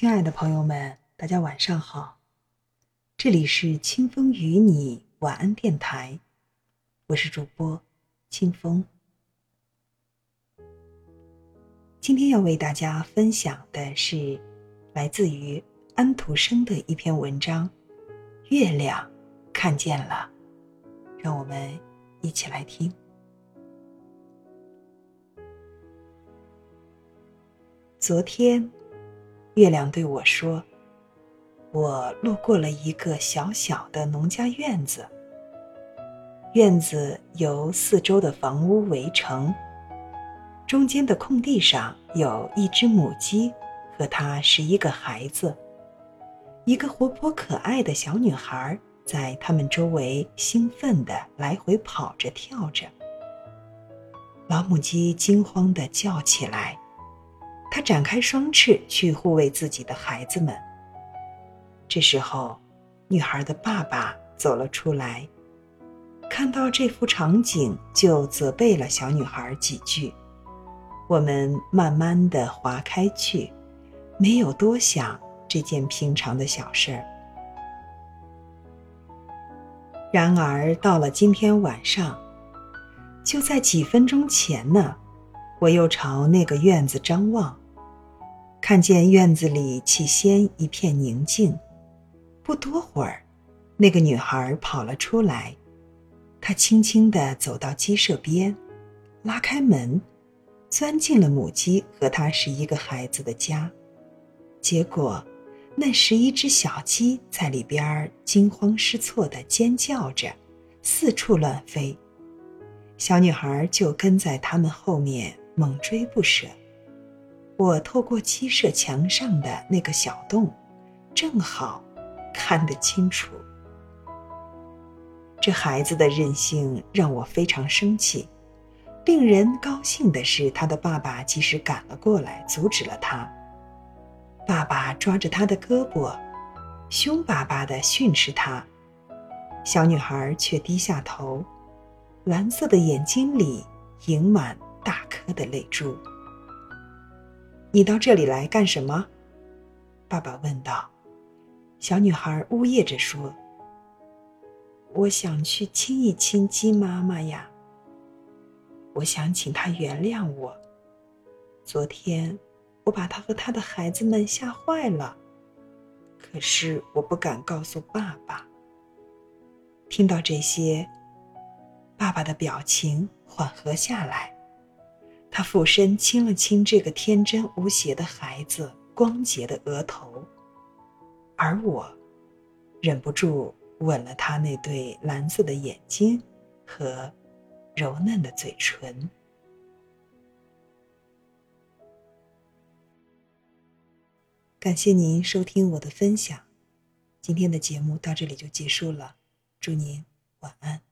亲爱的朋友们，大家晚上好，这里是清风与你晚安电台，我是主播清风。今天要为大家分享的是来自于安徒生的一篇文章《月亮看见了》，让我们一起来听。昨天。月亮对我说：“我路过了一个小小的农家院子。院子由四周的房屋围成，中间的空地上有一只母鸡和它十一个孩子。一个活泼可爱的小女孩在他们周围兴奋地来回跑着跳着。老母鸡惊慌地叫起来。”他展开双翅去护卫自己的孩子们。这时候，女孩的爸爸走了出来，看到这幅场景，就责备了小女孩几句。我们慢慢的划开去，没有多想这件平常的小事儿。然而到了今天晚上，就在几分钟前呢，我又朝那个院子张望。看见院子里起先一片宁静，不多会儿，那个女孩跑了出来。她轻轻地走到鸡舍边，拉开门，钻进了母鸡和它十一个孩子的家。结果，那十一只小鸡在里边惊慌失措地尖叫着，四处乱飞。小女孩就跟在他们后面猛追不舍。我透过鸡舍墙上的那个小洞，正好看得清楚。这孩子的任性让我非常生气。令人高兴的是，他的爸爸及时赶了过来，阻止了他。爸爸抓着他的胳膊，凶巴巴地训斥他。小女孩却低下头，蓝色的眼睛里盈满大颗的泪珠。你到这里来干什么？爸爸问道。小女孩呜咽着说：“我想去亲一亲鸡妈妈呀。我想请她原谅我。昨天我把她和她的孩子们吓坏了，可是我不敢告诉爸爸。”听到这些，爸爸的表情缓和下来。他俯身亲了亲这个天真无邪的孩子光洁的额头，而我忍不住吻了他那对蓝色的眼睛和柔嫩的嘴唇。感谢您收听我的分享，今天的节目到这里就结束了，祝您晚安。